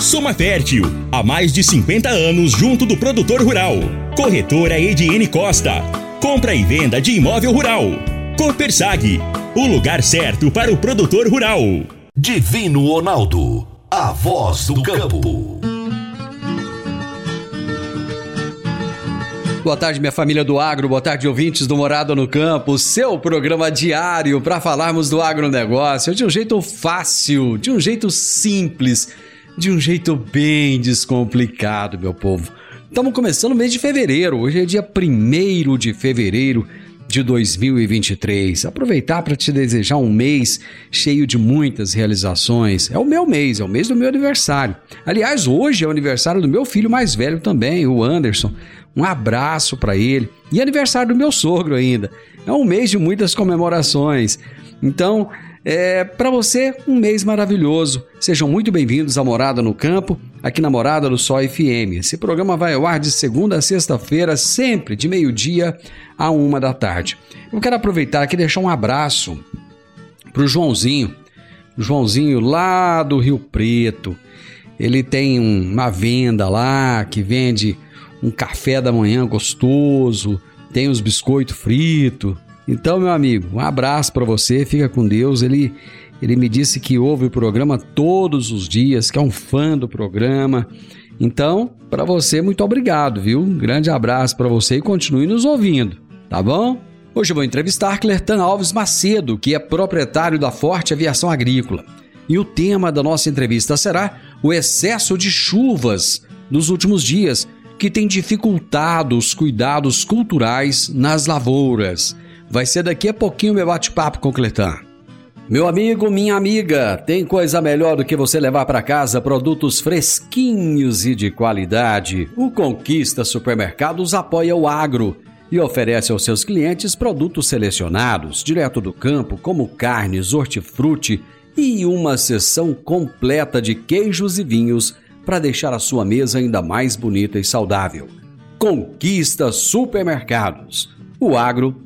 Soma Fértil. Há mais de 50 anos junto do produtor rural. Corretora Ediene Costa. Compra e venda de imóvel rural. Copersag. O lugar certo para o produtor rural. Divino Ronaldo. A voz do campo. Boa tarde, minha família do agro, boa tarde, ouvintes do Morada no Campo, seu programa diário para falarmos do agronegócio de um jeito fácil, de um jeito simples, de um jeito bem descomplicado, meu povo. Estamos começando o mês de fevereiro, hoje é dia 1 de fevereiro de 2023. Aproveitar para te desejar um mês cheio de muitas realizações. É o meu mês, é o mês do meu aniversário. Aliás, hoje é o aniversário do meu filho mais velho também, o Anderson. Um abraço para ele. E aniversário do meu sogro ainda. É um mês de muitas comemorações. Então, é para você um mês maravilhoso. Sejam muito bem-vindos à Morada no Campo, aqui na Morada do Sol FM. Esse programa vai ao ar de segunda a sexta-feira, sempre de meio-dia a uma da tarde. Eu quero aproveitar aqui e deixar um abraço pro Joãozinho. Joãozinho lá do Rio Preto. Ele tem uma venda lá que vende um café da manhã gostoso, tem os biscoitos fritos. Então, meu amigo, um abraço para você, fica com Deus. Ele ele me disse que ouve o programa todos os dias, que é um fã do programa. Então, para você, muito obrigado, viu? Um grande abraço para você e continue nos ouvindo, tá bom? Hoje eu vou entrevistar Clertan Alves Macedo, que é proprietário da Forte Aviação Agrícola. E o tema da nossa entrevista será o excesso de chuvas nos últimos dias que tem dificultado os cuidados culturais nas lavouras. Vai ser daqui a pouquinho meu bate-papo com o Cletan. Meu amigo, minha amiga, tem coisa melhor do que você levar para casa produtos fresquinhos e de qualidade. O Conquista Supermercados apoia o agro e oferece aos seus clientes produtos selecionados, direto do campo, como carnes, hortifruti e uma seção completa de queijos e vinhos para deixar a sua mesa ainda mais bonita e saudável. Conquista Supermercados. O agro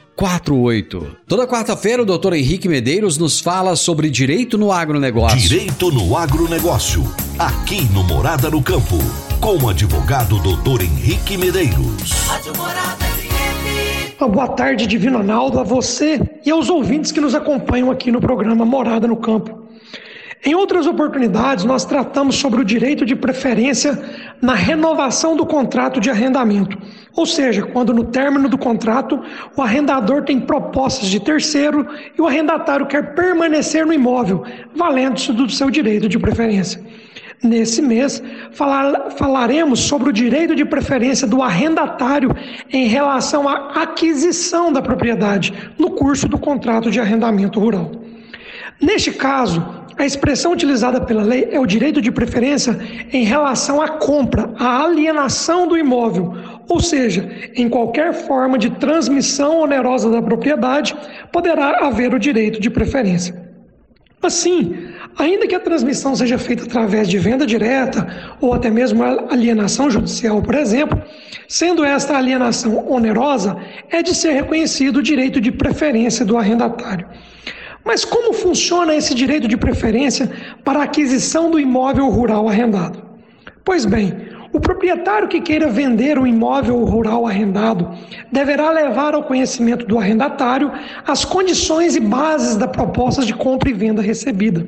0848. Toda quarta-feira, o doutor Henrique Medeiros nos fala sobre direito no agronegócio. Direito no agronegócio. Aqui no Morada no Campo. Com o advogado doutor Henrique Medeiros. Rádio Morada. Uma boa tarde, Divino Ronaldo, a você e aos ouvintes que nos acompanham aqui no programa Morada no Campo. Em outras oportunidades, nós tratamos sobre o direito de preferência na renovação do contrato de arrendamento. Ou seja, quando no término do contrato o arrendador tem propostas de terceiro e o arrendatário quer permanecer no imóvel, valendo-se do seu direito de preferência. Nesse mês, falar, falaremos sobre o direito de preferência do arrendatário em relação à aquisição da propriedade no curso do contrato de arrendamento rural. Neste caso, a expressão utilizada pela lei é o direito de preferência em relação à compra, à alienação do imóvel, ou seja, em qualquer forma de transmissão onerosa da propriedade, poderá haver o direito de preferência. Assim, ainda que a transmissão seja feita através de venda direta ou até mesmo alienação judicial, por exemplo, sendo esta alienação onerosa, é de ser reconhecido o direito de preferência do arrendatário. Mas como funciona esse direito de preferência para a aquisição do imóvel rural arrendado? Pois bem, o proprietário que queira vender um imóvel rural arrendado deverá levar ao conhecimento do arrendatário as condições e bases da proposta de compra e venda recebida.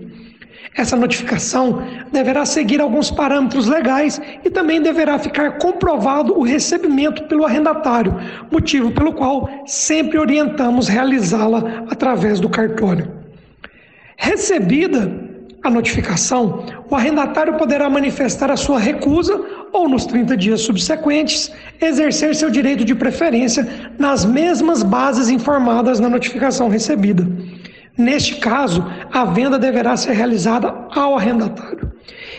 Essa notificação deverá seguir alguns parâmetros legais e também deverá ficar comprovado o recebimento pelo arrendatário, motivo pelo qual sempre orientamos realizá-la através do cartório. Recebida a notificação, o arrendatário poderá manifestar a sua recusa ou, nos 30 dias subsequentes, exercer seu direito de preferência nas mesmas bases informadas na notificação recebida. Neste caso, a venda deverá ser realizada ao arrendatário.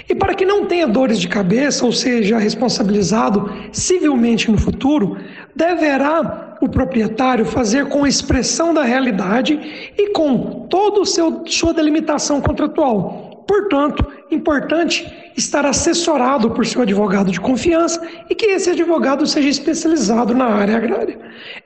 E para que não tenha dores de cabeça ou seja responsabilizado civilmente no futuro, deverá o proprietário fazer com expressão da realidade e com toda sua delimitação contratual, Portanto, importante estar assessorado por seu advogado de confiança e que esse advogado seja especializado na área agrária.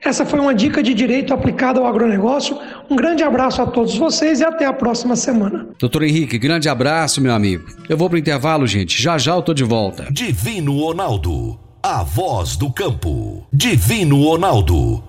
Essa foi uma dica de direito aplicada ao agronegócio. Um grande abraço a todos vocês e até a próxima semana. Doutor Henrique, grande abraço, meu amigo. Eu vou para o intervalo, gente. Já já eu tô de volta. Divino Ronaldo, a voz do campo. Divino Ronaldo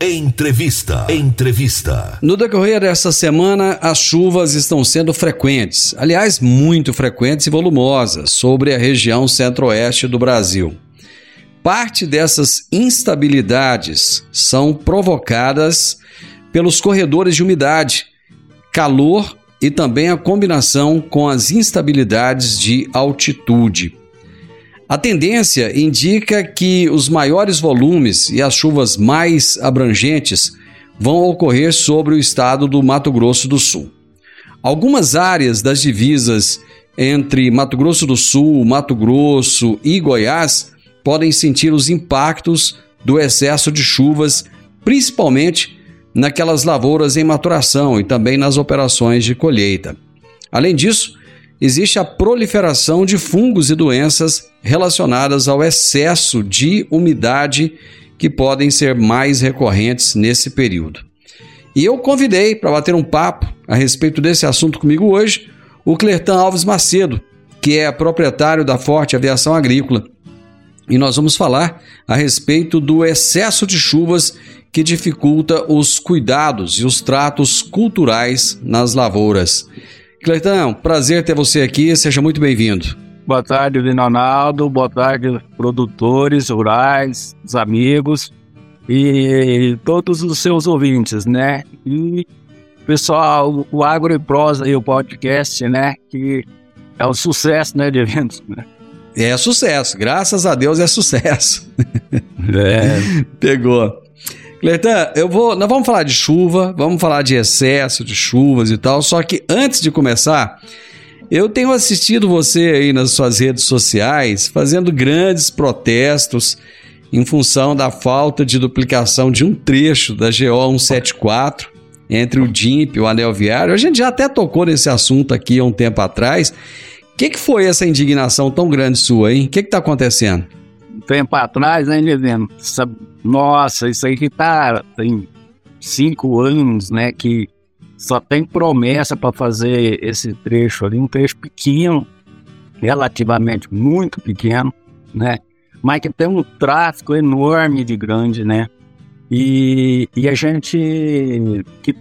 Entrevista. Entrevista. No decorrer dessa semana, as chuvas estão sendo frequentes, aliás, muito frequentes e volumosas, sobre a região centro-oeste do Brasil. Parte dessas instabilidades são provocadas pelos corredores de umidade, calor e também a combinação com as instabilidades de altitude. A tendência indica que os maiores volumes e as chuvas mais abrangentes vão ocorrer sobre o estado do Mato Grosso do Sul. Algumas áreas das divisas entre Mato Grosso do Sul, Mato Grosso e Goiás podem sentir os impactos do excesso de chuvas, principalmente naquelas lavouras em maturação e também nas operações de colheita. Além disso, existe a proliferação de fungos e doenças relacionadas ao excesso de umidade que podem ser mais recorrentes nesse período. E eu convidei para bater um papo a respeito desse assunto comigo hoje o Clertan Alves Macedo, que é proprietário da Forte Aviação Agrícola. E nós vamos falar a respeito do excesso de chuvas que dificulta os cuidados e os tratos culturais nas lavouras. Cleitão, prazer ter você aqui, seja muito bem-vindo. Boa tarde, Ronaldo, boa tarde, produtores rurais, os amigos e todos os seus ouvintes, né? E pessoal, o Agro e Prosa e o podcast, né? Que é um sucesso, né, de eventos, né? É sucesso, graças a Deus é sucesso. É. Pegou. Cleiton, eu vou. Nós vamos falar de chuva, vamos falar de excesso de chuvas e tal. Só que antes de começar, eu tenho assistido você aí nas suas redes sociais fazendo grandes protestos em função da falta de duplicação de um trecho da GO 174 entre o DIMP e o Anel Viário. A gente já até tocou nesse assunto aqui há um tempo atrás, O que, que foi essa indignação tão grande sua, hein? O que, que tá acontecendo? Tempo atrás, né, dizendo, nossa, isso aí que tá, tem cinco anos, né, que só tem promessa para fazer esse trecho ali, um trecho pequeno, relativamente muito pequeno, né, mas que tem um tráfego enorme de grande, né, e, e a gente que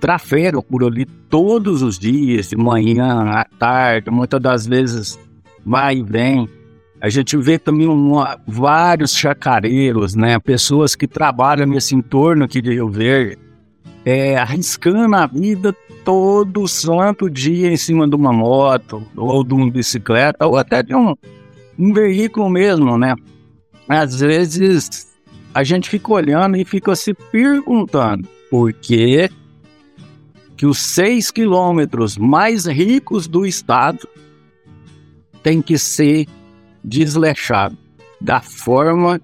trafega por ali todos os dias, de manhã, à tarde, muitas das vezes vai e vem, a gente vê também vários chacareiros, né? Pessoas que trabalham nesse entorno aqui de Rio Verde, é, arriscando a vida todo santo dia em cima de uma moto, ou de uma bicicleta, ou até de um, um veículo mesmo, né? Às vezes a gente fica olhando e fica se perguntando por que, que os seis quilômetros mais ricos do estado tem que ser desleixado da forma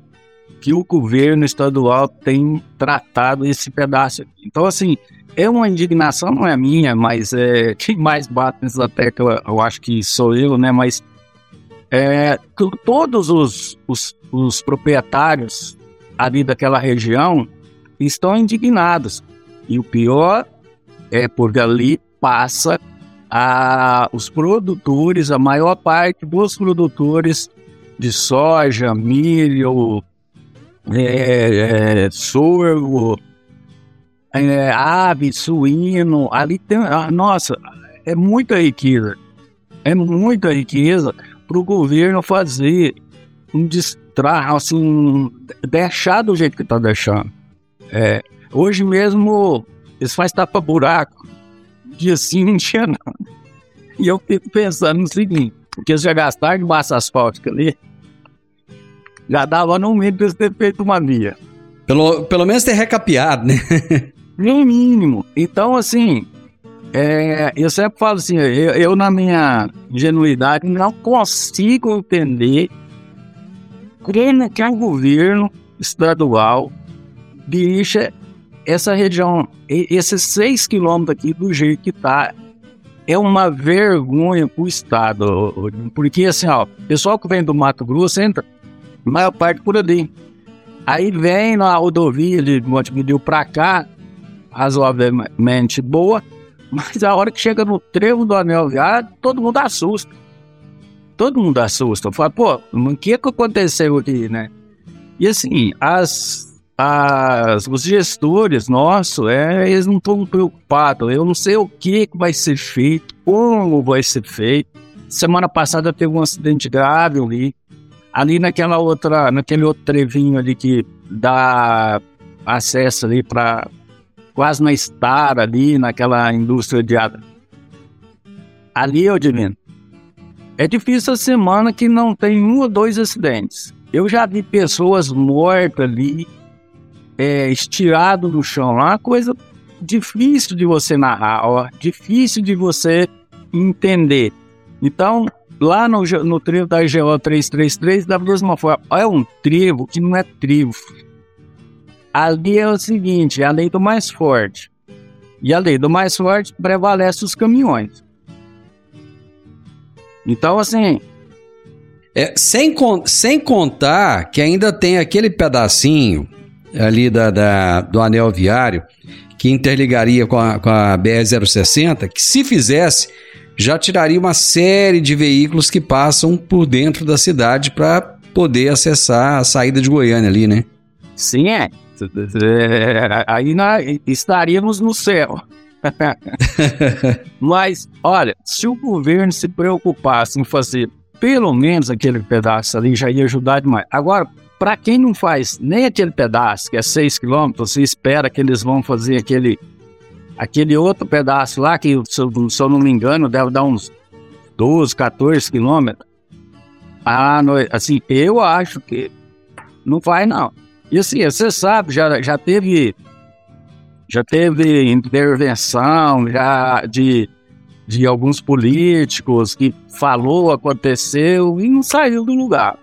que o governo estadual tem tratado esse pedaço. Então, assim, é uma indignação, não é minha, mas é, quem mais bate nessa tecla, eu acho que sou eu, né? Mas é, todos os, os, os proprietários ali daquela região estão indignados. E o pior é porque ali passa a, os produtores, a maior parte dos produtores de soja, milho, é, é, sorgo, é, ave, suíno, ali tem, ah, nossa, é muita riqueza, é muita riqueza para o governo fazer um destrato, assim, deixar do jeito que está deixando. É, hoje mesmo eles fazem tapa-buraco, dia sim, não tinha nada. E eu fico pensando no seguinte, porque já gastaram de massa asfáltica ali, já dava no mínimo eles ter feito uma via. Pelo, pelo menos ter recapeado, né? No mínimo. Então, assim, é, eu sempre falo assim, eu, eu, na minha ingenuidade não consigo entender como que o governo estadual deixa essa região, esses seis quilômetros aqui do jeito que tá, é uma vergonha pro estado, porque assim, ó, pessoal que vem do Mato Grosso entra, maior parte por ali. Aí vem na rodovia de Montevideo pra cá, razoavelmente boa, mas a hora que chega no trevo do anel viário, todo mundo assusta. Todo mundo assusta. Fala, pô, o que que aconteceu aqui, né? E assim, as as, os gestores nossos, é, eles não estão preocupados. Eu não sei o que vai ser feito, como vai ser feito. Semana passada teve um acidente grave ali, ali naquela outra, naquele outro trevinho ali que dá acesso ali para quase na estar ali, naquela indústria água. Ali, eu divino. É difícil a semana que não tem um ou dois acidentes. Eu já vi pessoas mortas ali, é, estirado no chão, é uma coisa difícil de você narrar, ó, difícil de você entender. Então, lá no, no trevo da GO 333, da mesma forma, é um trevo que não é trevo. Ali é o seguinte, é a lei do mais forte. E a lei do mais forte prevalece os caminhões. Então, assim. É, sem, sem contar que ainda tem aquele pedacinho ali da, da, do anel viário, que interligaria com a, com a BR-060, que se fizesse, já tiraria uma série de veículos que passam por dentro da cidade para poder acessar a saída de Goiânia ali, né? Sim, é. Aí nós estaríamos no céu. Mas, olha, se o governo se preocupasse em fazer pelo menos aquele pedaço ali, já ia ajudar demais. Agora, para quem não faz nem aquele pedaço, que é 6 quilômetros, você espera que eles vão fazer aquele, aquele outro pedaço lá, que se eu, se eu não me engano, deve dar uns 12, 14 quilômetros. Ah, não, assim, eu acho que não vai não. E assim, você sabe, já, já teve já teve intervenção já de, de alguns políticos que falou, aconteceu e não saiu do lugar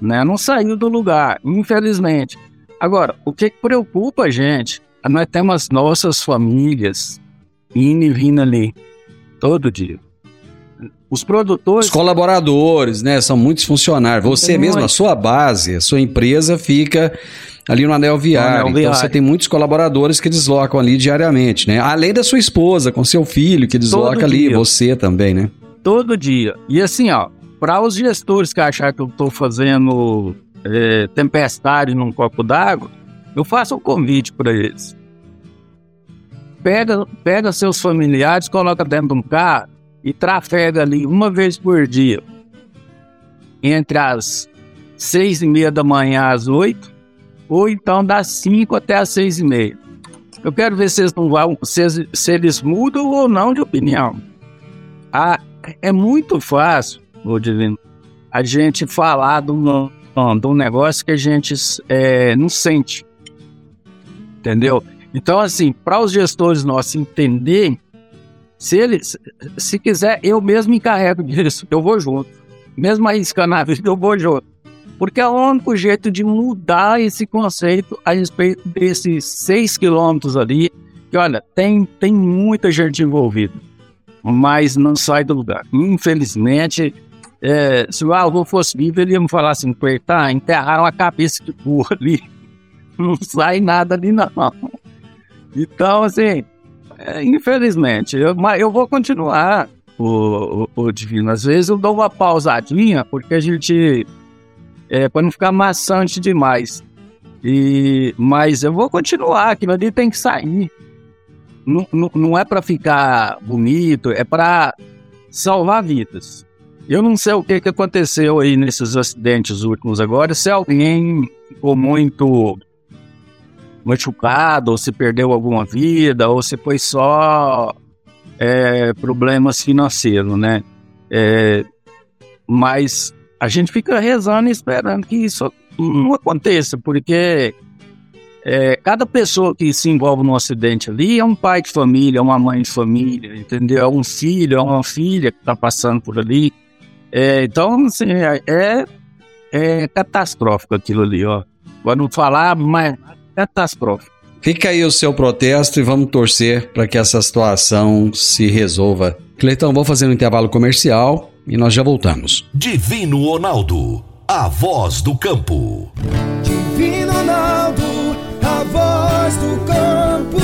né? Não saiu do lugar, infelizmente. Agora, o que preocupa a gente, nós temos nossas famílias indo e vindo ali todo dia. Os produtores. Os colaboradores, né? São muitos funcionários. Você mesmo, a muitos. sua base, a sua empresa fica ali no anel viário. anel Então viário. você tem muitos colaboradores que deslocam ali diariamente, né? Além da sua esposa, com seu filho que desloca ali, você também, né? todo dia. E assim, ó, para os gestores que achar que eu estou fazendo é, tempestade num copo d'água, eu faço um convite para eles. Pega, pega seus familiares, coloca dentro de um carro e trafega ali uma vez por dia, entre as seis e meia da manhã às oito, ou então das cinco até as seis e meia. Eu quero ver se eles, não vão, se, se eles mudam ou não de opinião. Ah, é muito fácil, ô Divino, a gente falar de um, de um negócio que a gente é, não sente. Entendeu? Então, assim, para os gestores nossos entenderem, se eles, se quiser, eu mesmo me encarrego disso, eu vou junto. Mesmo arriscando a vida, eu vou junto. Porque é o único jeito de mudar esse conceito a respeito desses seis quilômetros ali, que olha, tem, tem muita gente envolvida mas não sai do lugar. Infelizmente, é, se o avô fosse vivo, ele ia me falar assim, tá, enterraram a cabeça de burro ali, não sai nada ali não. Então, assim, é, infelizmente, eu, mas eu vou continuar, o, o, o Divino. Às vezes eu dou uma pausadinha, porque a gente, é, para não ficar maçante demais. E, mas eu vou continuar, aquilo ali tem que sair não, não, não é para ficar bonito, é para salvar vidas. Eu não sei o que, que aconteceu aí nesses acidentes últimos agora, se alguém ficou muito machucado, ou se perdeu alguma vida, ou se foi só é, problemas financeiros, né? É, mas a gente fica rezando e esperando que isso não aconteça, porque é, cada pessoa que se envolve num acidente ali é um pai de família, é uma mãe de família, entendeu? É um filho, é uma filha que está passando por ali. É, então, assim, é, é, é catastrófico aquilo ali, ó. Para não falar, mas catastrófico. Fica aí o seu protesto e vamos torcer para que essa situação se resolva. Cleitão, vou fazer um intervalo comercial e nós já voltamos. Divino Ronaldo, a voz do campo. Divino Ronaldo, a voz do campo.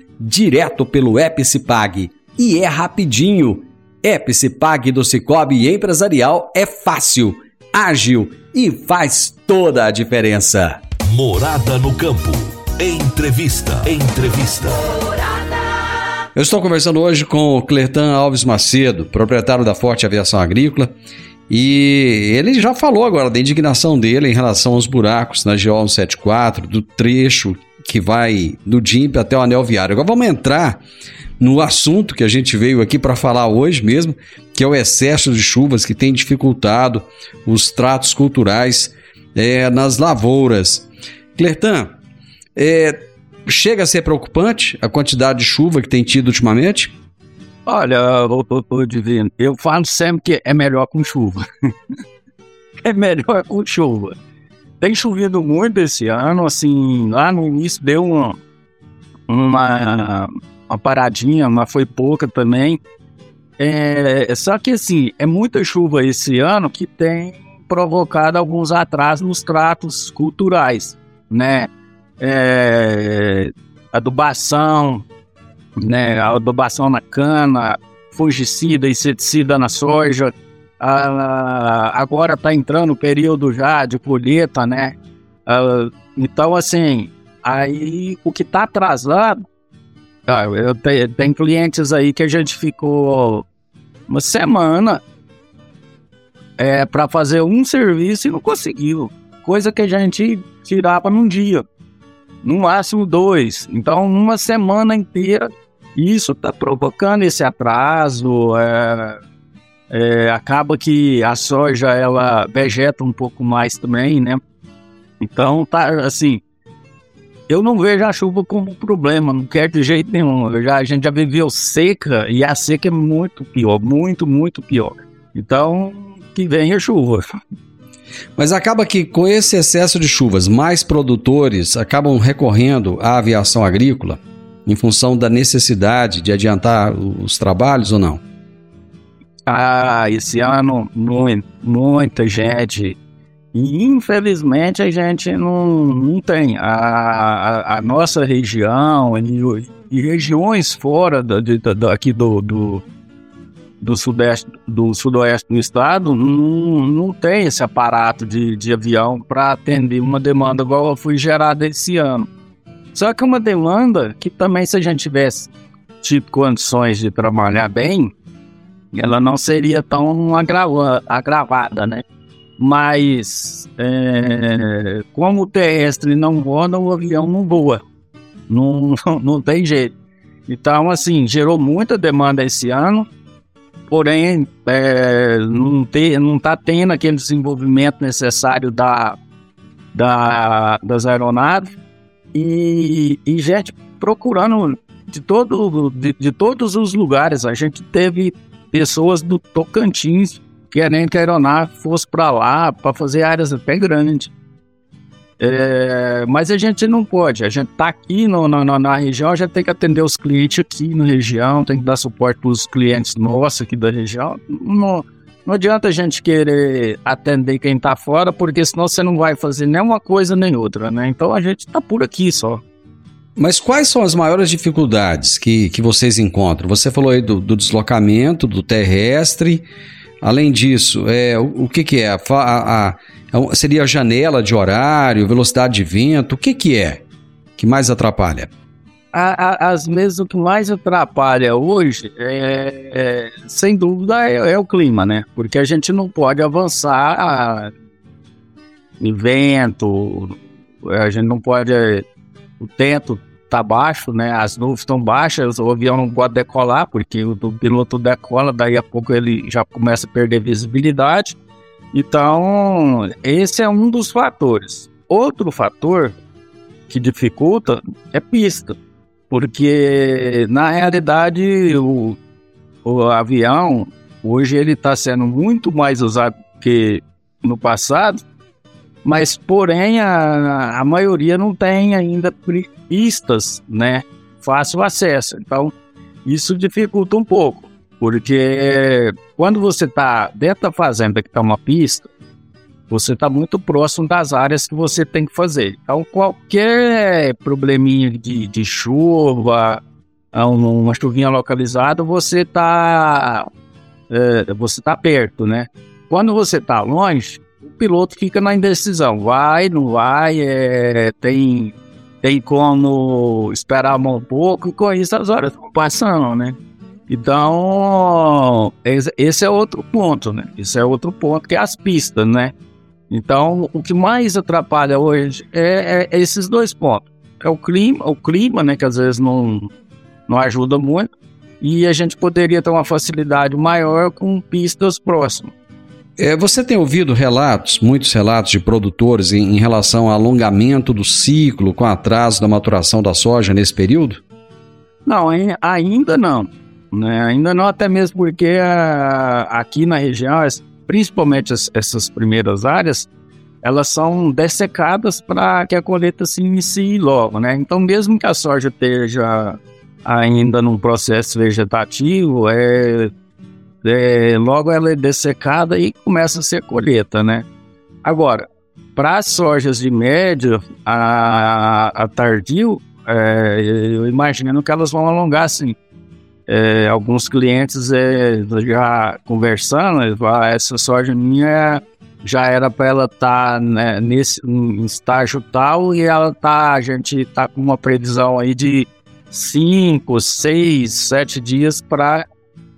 direto pelo Epicipag. E é rapidinho. Epicipag do Cicobi Empresarial é fácil, ágil e faz toda a diferença. Morada no campo. Entrevista. Entrevista. Eu estou conversando hoje com o Clertan Alves Macedo, proprietário da Forte Aviação Agrícola, e ele já falou agora da indignação dele em relação aos buracos na GO 174, do trecho que vai do DIMP até o Anel Viário. Agora vamos entrar no assunto que a gente veio aqui para falar hoje mesmo, que é o excesso de chuvas que tem dificultado os tratos culturais é, nas lavouras. Clertan, é, chega a ser preocupante a quantidade de chuva que tem tido ultimamente? Olha, Divino, eu falo sempre que é melhor com chuva. é melhor com chuva. Tem chovido muito esse ano, assim, lá no início deu uma, uma, uma paradinha, mas foi pouca também. É, só que assim, é muita chuva esse ano que tem provocado alguns atrasos nos tratos culturais, né? É, adubação, né? Adubação na cana, fungicida, inseticida na soja. Ah, agora está entrando o período já de colheita, né? Ah, então, assim, aí o que está atrasado, ah, eu te, tem clientes aí que a gente ficou uma semana é, para fazer um serviço e não conseguiu. Coisa que a gente tirava num dia, no máximo dois. Então, uma semana inteira Isso está provocando esse atraso. É, é, acaba que a soja ela vegeta um pouco mais também, né? Então tá assim. Eu não vejo a chuva como problema, não quero de jeito nenhum. Já, a gente já viveu seca e a seca é muito pior, muito, muito pior. Então, que venha chuva. Mas acaba que com esse excesso de chuvas, mais produtores acabam recorrendo à aviação agrícola em função da necessidade de adiantar os trabalhos ou não? Ah, esse ano muita gente. E infelizmente a gente não, não tem. A, a, a nossa região e, e, regiões fora da, de, da, aqui do, do, do, sudeste, do sudoeste do estado não, não tem esse aparato de, de avião para atender uma demanda igual foi gerada esse ano. Só que uma demanda que também, se a gente tivesse tipo condições de trabalhar bem, ela não seria tão agrava, agravada, né? Mas é, como o terrestre não voa, o avião não voa. Não, não, tem jeito. Então, assim, gerou muita demanda esse ano, porém é, não, te, não tá tendo aquele desenvolvimento necessário da, da, das aeronaves e, e gente procurando de, todo, de, de todos os lugares. A gente teve pessoas do Tocantins querendo que a aeronave fosse para lá para fazer áreas até grandes. É, mas a gente não pode, a gente está aqui no, no, na região, a gente tem que atender os clientes aqui na região, tem que dar suporte para os clientes nossos aqui da região. Não, não adianta a gente querer atender quem está fora, porque senão você não vai fazer nem uma coisa nem outra, né? Então a gente está por aqui só. Mas quais são as maiores dificuldades que, que vocês encontram? Você falou aí do, do deslocamento, do terrestre. Além disso, é, o, o que, que é? A, a, a, é seria a janela de horário, velocidade de vento? O que, que é que mais atrapalha? às vezes o que mais atrapalha hoje, é, é sem dúvida, é, é, o clima, né? Porque a gente não pode avançar em vento, a gente não pode o teto tá baixo, né? As nuvens estão baixas, o avião não pode decolar, porque o, o piloto decola, daí a pouco ele já começa a perder visibilidade. Então, esse é um dos fatores. Outro fator que dificulta é pista, porque na realidade o, o avião hoje ele está sendo muito mais usado que no passado mas porém a, a maioria não tem ainda pistas, né? Fácil acesso. Então, isso dificulta um pouco, porque quando você está dentro da fazenda que está uma pista, você está muito próximo das áreas que você tem que fazer. Então, qualquer probleminha de, de chuva, uma chuvinha localizada, você está é, você tá perto, né? Quando você está longe, o piloto fica na indecisão. Vai, não vai, é, tem, tem como esperar um pouco e com isso as horas estão passando, né? Então, esse é outro ponto, né? Esse é outro ponto que é as pistas, né? Então, o que mais atrapalha hoje é, é esses dois pontos. É o clima, o clima, né? Que às vezes não, não ajuda muito. E a gente poderia ter uma facilidade maior com pistas próximas. É, você tem ouvido relatos, muitos relatos de produtores em, em, relação ao alongamento do ciclo com atraso da maturação da soja nesse período? Não, ainda não. Né? Ainda não, até mesmo porque a, ah, aqui na região, principalmente as, essas primeiras áreas, elas são dessecadas para que a colheita se inicie logo, né? Então, mesmo que a soja esteja ainda num processo vegetativo, é, é, logo ela é dessecada e começa a ser colheita, né? Agora, para as sojas de média, a, a tardio, é, eu imagino que elas vão alongar assim. É, alguns clientes é, já conversando, essa soja minha já era para ela estar tá, né, nesse em estágio tal e ela tá, a gente tá com uma previsão aí de 5, 6, 7 dias para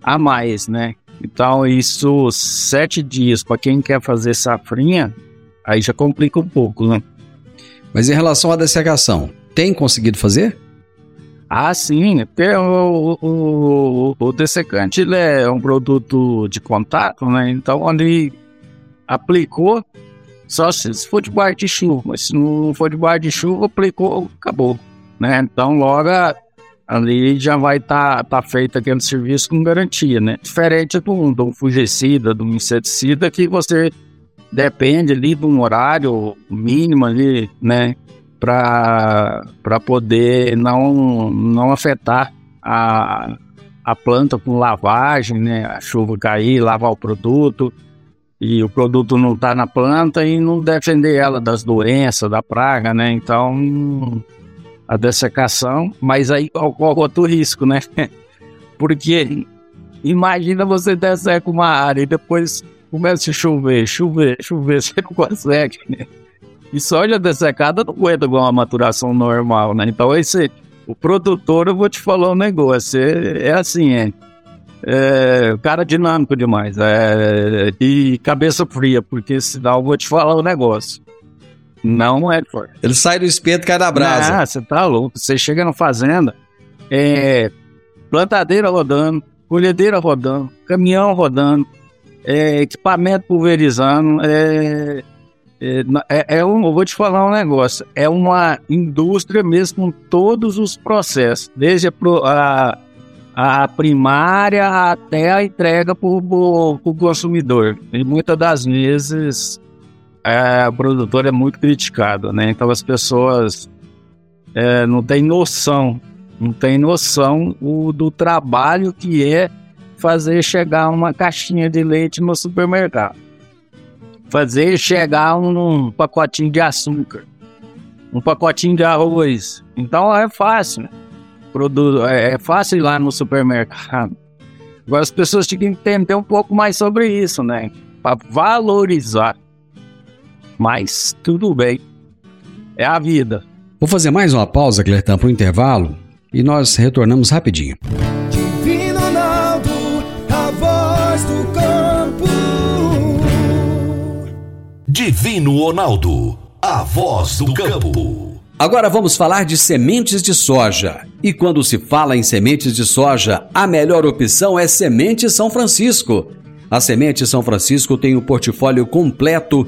a mais, né? Então, isso, sete dias, para quem quer fazer safrinha, aí já complica um pouco, né? Mas em relação à dessecação, tem conseguido fazer? Ah, sim. O, o, o dessecante ele é um produto de contato, né? Então, onde aplicou, só se for debaixo de chuva. Mas se não for debaixo de chuva, aplicou, acabou. Né? Então, logo ali já vai estar tá, tá feito aquele serviço com garantia, né? Diferente de um, de um fungicida, de um inseticida, que você depende ali de um horário mínimo ali, né? Para poder não, não afetar a, a planta com lavagem, né? A chuva cair, lavar o produto e o produto não está na planta e não defender ela das doenças, da praga, né? Então a dessecação, mas aí ocorre outro risco, né? Porque imagina você desseca uma área e depois começa a chover, chover, chover, você não consegue, né? E soja dessecada não aguenta igual uma maturação normal, né? Então esse, o produtor, eu vou te falar um negócio, é, é assim, é, é cara dinâmico demais, é, e cabeça fria, porque senão eu vou te falar um negócio. Não é forte. Ele sai do espeto e cai da brasa. Ah, você tá louco. Você chega na fazenda, é, plantadeira rodando, colhedeira rodando, caminhão rodando, é, equipamento pulverizando. É, é, é, é um, eu vou te falar um negócio. É uma indústria mesmo com todos os processos, desde a, a, a primária até a entrega para o consumidor. E muitas das vezes é, o produtor é muito criticado, né? Então as pessoas é, não têm noção, não têm noção o, do trabalho que é fazer chegar uma caixinha de leite no supermercado. Fazer chegar um, um pacotinho de açúcar, um pacotinho de arroz. Então é fácil, né? É, é fácil ir lá no supermercado. Agora as pessoas têm que entender um pouco mais sobre isso, né? Para valorizar mas tudo bem. É a vida. Vou fazer mais uma pausa, Clertão, para o intervalo e nós retornamos rapidinho. Divino Ronaldo, a voz do campo. Divino Ronaldo, a voz do campo. Agora vamos falar de sementes de soja. E quando se fala em sementes de soja, a melhor opção é Semente São Francisco. A Semente São Francisco tem o um portfólio completo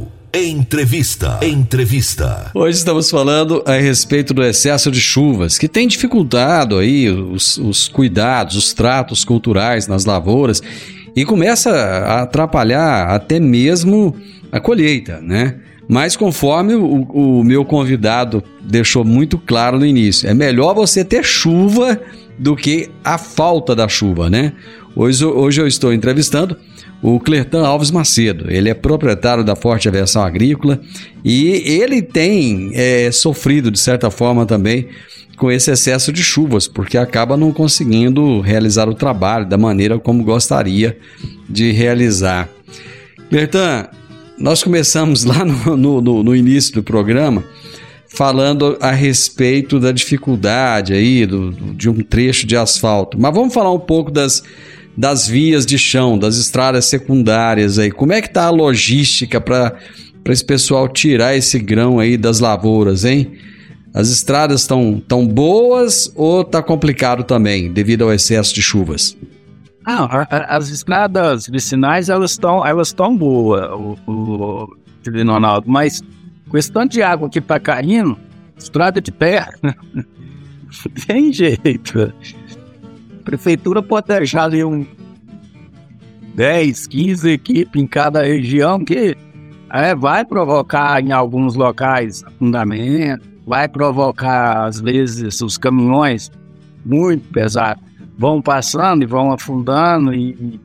Entrevista. Entrevista. Hoje estamos falando a respeito do excesso de chuvas, que tem dificultado aí os, os cuidados, os tratos culturais nas lavouras e começa a atrapalhar até mesmo a colheita, né? Mas conforme o, o meu convidado deixou muito claro no início, é melhor você ter chuva do que a falta da chuva, né? Hoje, hoje eu estou entrevistando o Clertan Alves Macedo. Ele é proprietário da Forte Aviação Agrícola e ele tem é, sofrido, de certa forma, também com esse excesso de chuvas, porque acaba não conseguindo realizar o trabalho da maneira como gostaria de realizar. Clertan, nós começamos lá no, no, no início do programa falando a respeito da dificuldade aí do, de um trecho de asfalto. Mas vamos falar um pouco das, das vias de chão, das estradas secundárias aí. Como é que tá a logística para esse pessoal tirar esse grão aí das lavouras, hein? As estradas estão tão boas ou tá complicado também devido ao excesso de chuvas? Ah, as estradas vicinais elas estão elas estão boas, o, o Ronaldo, mas com esse tanto de água que tá caindo, estrada de terra, tem jeito. Prefeitura pode deixar ali um 10, 15 equipes em cada região que é, vai provocar em alguns locais afundamento, vai provocar às vezes os caminhões muito pesados. Vão passando e vão afundando e,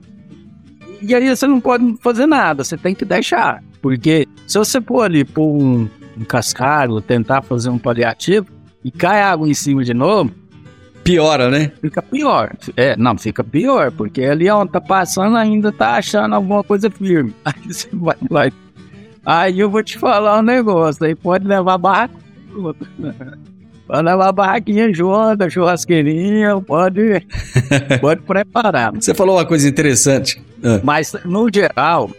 e aí você não pode fazer nada, você tem que deixar, porque se você for ali por um, um cascalho, tentar fazer um paliativo e cai água em cima de novo, Piora, né? Fica pior. É, não, fica pior, porque ali onde tá passando ainda tá achando alguma coisa firme. Aí você vai lá. Aí eu vou te falar um negócio, aí pode levar barraco. Pode levar barraquinha junto, churrasqueirinha, pode, pode preparar. Você falou uma coisa interessante. Ah. Mas, no geral,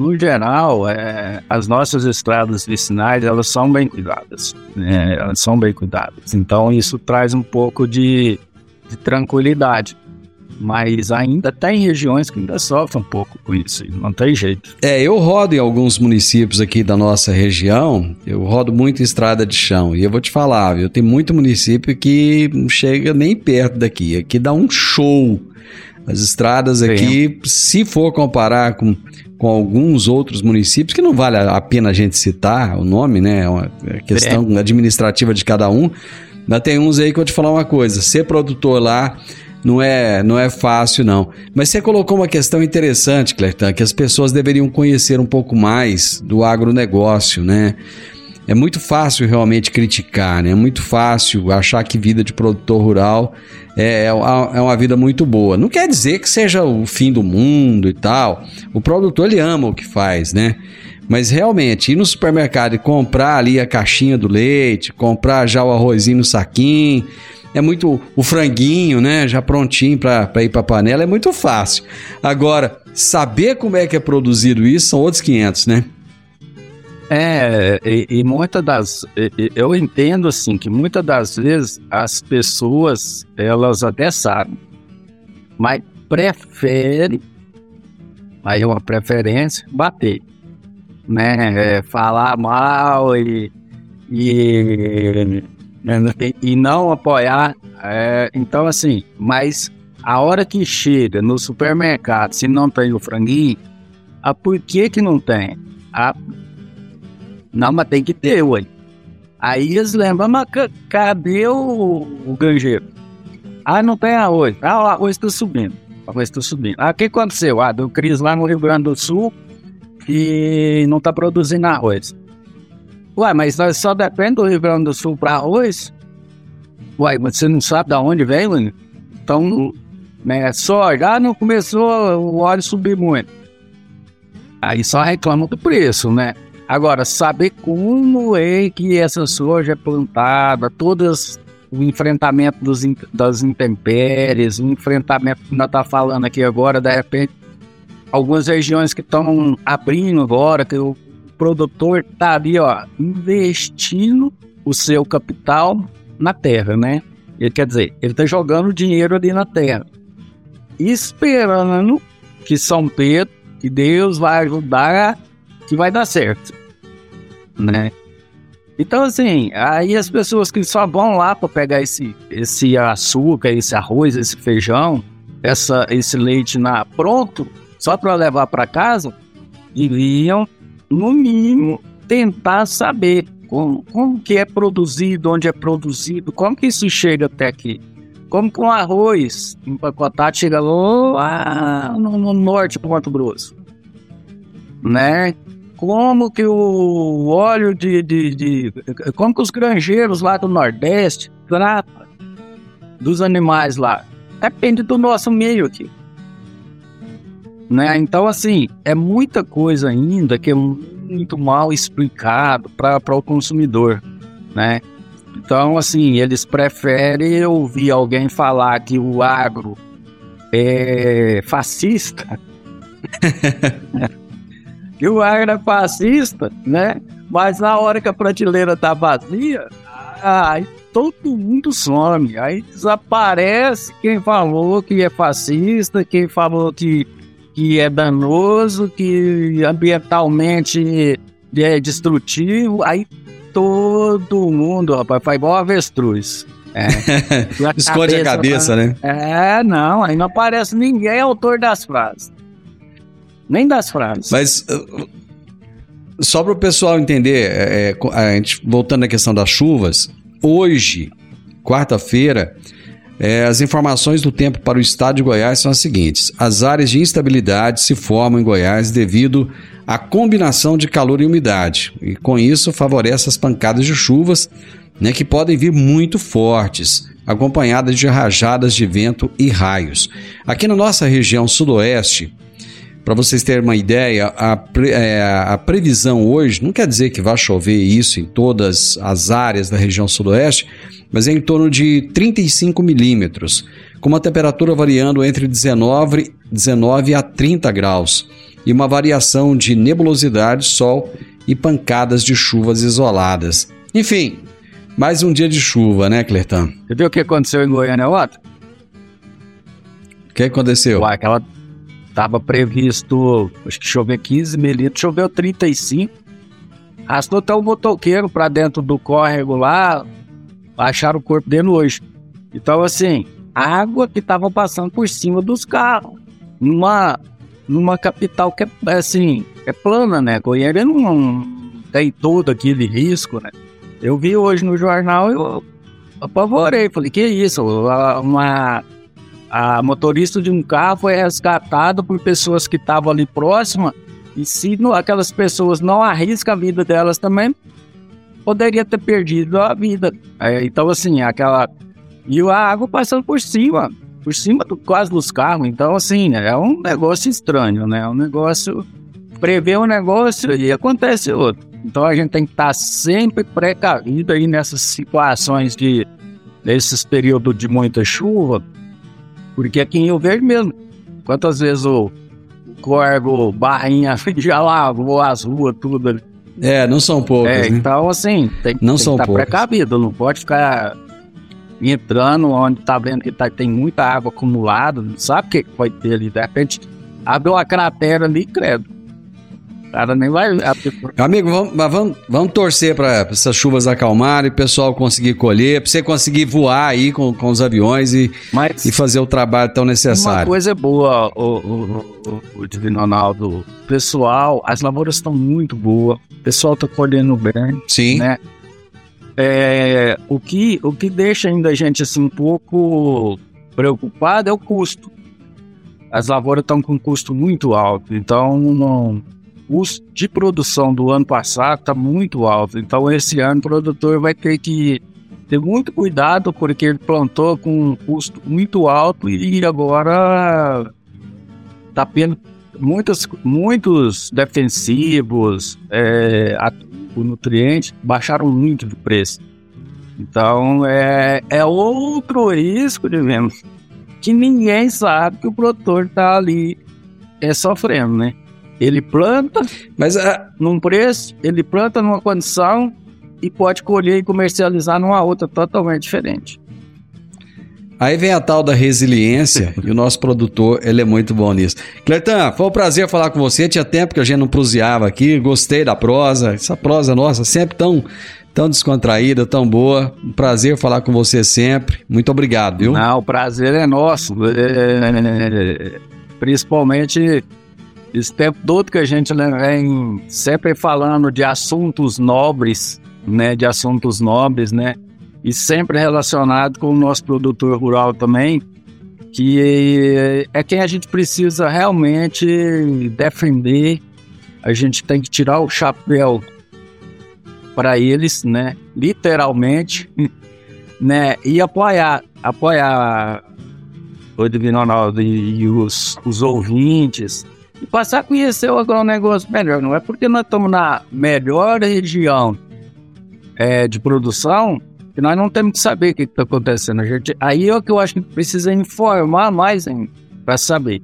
no geral, é, as nossas estradas vicinais, elas são bem cuidadas. Né? Elas são bem cuidadas. Então, isso traz um pouco de, de tranquilidade. Mas ainda tem regiões que ainda sofrem um pouco com isso, não tem jeito. É, eu rodo em alguns municípios aqui da nossa região, eu rodo muito estrada de chão, e eu vou te falar, viu, tem muito município que chega nem perto daqui, aqui dá um show. As estradas aqui, Sim. se for comparar com, com alguns outros municípios, que não vale a pena a gente citar o nome, né, é uma questão é. administrativa de cada um, ainda tem uns aí que eu vou te falar uma coisa, ser produtor lá não é, não é fácil, não. Mas você colocou uma questão interessante, Clertan, que as pessoas deveriam conhecer um pouco mais do agronegócio, né? É muito fácil realmente criticar, né? É muito fácil achar que vida de produtor rural é, é, é uma vida muito boa. Não quer dizer que seja o fim do mundo e tal. O produtor, ele ama o que faz, né? Mas realmente, ir no supermercado e comprar ali a caixinha do leite, comprar já o arrozinho no saquinho é muito o franguinho, né? Já prontinho para ir para panela, é muito fácil. Agora, saber como é que é produzido isso são outros 500, né? É, e, e muitas das. Eu entendo assim que muitas das vezes as pessoas elas até sabem, mas preferem, aí é uma preferência, bater, né? É, falar mal e, e e não apoiar. É, então, assim, mas a hora que chega no supermercado, se não tem o franguinho, a por que que não tem? A, não, mas tem que ter, ué. Aí eles lembram, mas cadê o, o granjeiro? Ah, não tem arroz. Ah, o arroz está subindo. O arroz está subindo. Ah, o que aconteceu? Ah, deu crise lá no Rio Grande do Sul e não está produzindo arroz. Ué, mas nós só depende do Rio Grande do Sul para arroz? Ué, mas você não sabe de onde vem, mano? Então, né, soja, ah, não começou o óleo subir muito. Aí só reclama do preço, né? Agora, saber como é que essa soja é plantada, todas o enfrentamento dos, das intempéries, o enfrentamento que nós está falando aqui agora, de repente, algumas regiões que estão abrindo agora, que o produtor tá ali, ó, investindo o seu capital na terra, né? Ele quer dizer, ele tá jogando dinheiro ali na terra, esperando que São Pedro, que Deus vai ajudar, que vai dar certo, né? Então, assim, aí as pessoas que só vão lá para pegar esse, esse açúcar, esse arroz, esse feijão, essa, esse leite na pronto, só para levar para casa, deviam no mínimo, tentar saber como, como que é produzido, onde é produzido, como que isso chega até aqui. Como que um arroz empacotado chega lá no, no norte do Mato Grosso. Né? Como que o óleo de, de, de, Como que os granjeiros lá do Nordeste tratam dos animais lá. Depende do nosso meio aqui. Né? Então, assim, é muita coisa ainda que é muito mal explicado para o consumidor, né? Então, assim, eles preferem ouvir alguém falar que o agro é fascista, que o agro é fascista, né? Mas na hora que a prateleira tá vazia, aí todo mundo some. Aí desaparece quem falou que é fascista, quem falou que que é danoso, que ambientalmente é destrutivo, aí todo mundo, rapaz, faz igual avestruz. É. Esconde a cabeça, né? É, não, aí não aparece ninguém autor das frases. Nem das frases. Mas uh, só para o pessoal entender, é, é, a gente, voltando à questão das chuvas, hoje, quarta-feira, é, as informações do tempo para o estado de Goiás são as seguintes: as áreas de instabilidade se formam em Goiás devido à combinação de calor e umidade, e com isso favorece as pancadas de chuvas né, que podem vir muito fortes. acompanhadas de rajadas de vento e raios. Aqui na nossa região sudoeste, para vocês terem uma ideia, a, pre, é, a, previsão hoje não quer dizer que vai chover isso em todas as áreas da região sudoeste, mas é em torno de 35 milímetros, com uma temperatura variando entre 19, 19 a 30 graus e uma variação de nebulosidade, sol e pancadas de chuvas isoladas. Enfim, mais um dia de chuva, né, Clertan? Você viu o que aconteceu em Goiânia ontem? O que aconteceu? Ué, aquela tava previsto, acho que chover 15 milímetros, choveu 35. Arrastou até o motoqueiro para dentro do córrego lá, acharam o corpo dele hoje. Então, assim, água que tava passando por cima dos carros. Numa, numa capital que é, assim, é plana, né? Goiânia não tem todo aquele risco, né? Eu vi hoje no jornal eu apavorei. Falei, que isso? Uma, a motorista de um carro foi resgatada por pessoas que estavam ali próximas. E se não, aquelas pessoas não arriscam a vida delas também, poderia ter perdido a vida. É, então, assim, aquela. E a água passando por cima, por cima do, quase dos carros. Então, assim, é um negócio estranho, né? É um negócio. Prever um negócio e acontece outro. Então a gente tem que estar sempre precavido aí nessas situações de nesses períodos de muita chuva, porque aqui em Rio Verde mesmo, quantas vezes o, Corvo, Barrinha já lavou as ruas, tudo ali. É, não são poucas. É, né? Então, assim, tem, não tem são que estar precavido, não pode ficar entrando onde tá vendo que tá, tem muita água acumulada, não sabe o que pode ter ali. De repente, abre uma cratera ali, credo cara nem vai. Amigo, vamos, vamos, vamos torcer para essas chuvas acalmarem, o pessoal conseguir colher, para você conseguir voar aí com, com os aviões e, Mas e fazer o trabalho tão necessário. Uma coisa é boa, o, o, o, o Divino Ronaldo. Pessoal, as lavouras estão muito boas, o pessoal está colhendo bem. Sim. Né? É, o, que, o que deixa ainda a gente assim, um pouco preocupado é o custo. As lavouras estão com um custo muito alto, então não custo de produção do ano passado está muito alto. Então, esse ano o produtor vai ter que ter muito cuidado, porque ele plantou com um custo muito alto e agora está tendo muitos, muitos defensivos, é, o nutriente baixaram muito de preço. Então, é, é outro risco, digamos, que ninguém sabe que o produtor está ali é, sofrendo, né? Ele planta, mas uh, num preço, ele planta numa condição e pode colher e comercializar numa outra totalmente diferente. Aí vem a tal da resiliência e o nosso produtor, ele é muito bom nisso. Cleiton, foi um prazer falar com você. Tinha tempo que a gente não proseava aqui. Gostei da prosa. Essa prosa nossa sempre tão, tão descontraída, tão boa. Um prazer falar com você sempre. Muito obrigado, viu? Não, o prazer é nosso. É, é, é, principalmente esse tempo todo que a gente né, vem sempre falando de assuntos nobres, né, de assuntos nobres, né, e sempre relacionado com o nosso produtor rural também, que é quem a gente precisa realmente defender. A gente tem que tirar o chapéu para eles, né, literalmente, né, e apoiar, apoiar o Divino Ronaldo e os, os ouvintes, e passar a conhecer o agronegócio melhor. Não é porque nós estamos na melhor região é, de produção que nós não temos que saber o que está acontecendo. A gente, aí é o que eu acho que precisa informar mais para saber.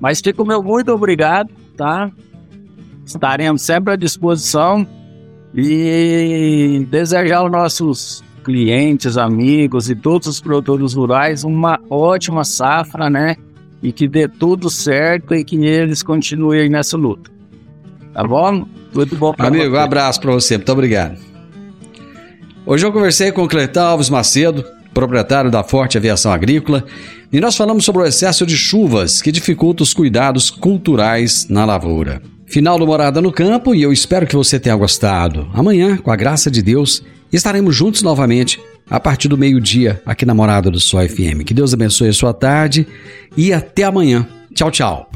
Mas fico meu muito obrigado, tá? Estaremos sempre à disposição e desejar aos nossos clientes, amigos e todos os produtores rurais uma ótima safra, né? E que dê tudo certo e que eles continuem nessa luta. Tá bom? Tudo bom pra Amigo, você. um abraço para você. Muito obrigado. Hoje eu conversei com o Cleiton Alves Macedo, proprietário da Forte Aviação Agrícola, e nós falamos sobre o excesso de chuvas que dificulta os cuidados culturais na lavoura. Final do Morada no Campo e eu espero que você tenha gostado. Amanhã, com a graça de Deus, estaremos juntos novamente a partir do meio-dia aqui na Morada do Sol FM. Que Deus abençoe a sua tarde e até amanhã. Tchau, tchau.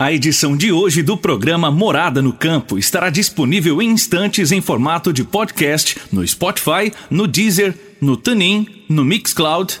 A edição de hoje do programa Morada no Campo estará disponível em instantes em formato de podcast no Spotify, no Deezer, no TuneIn, no Mixcloud,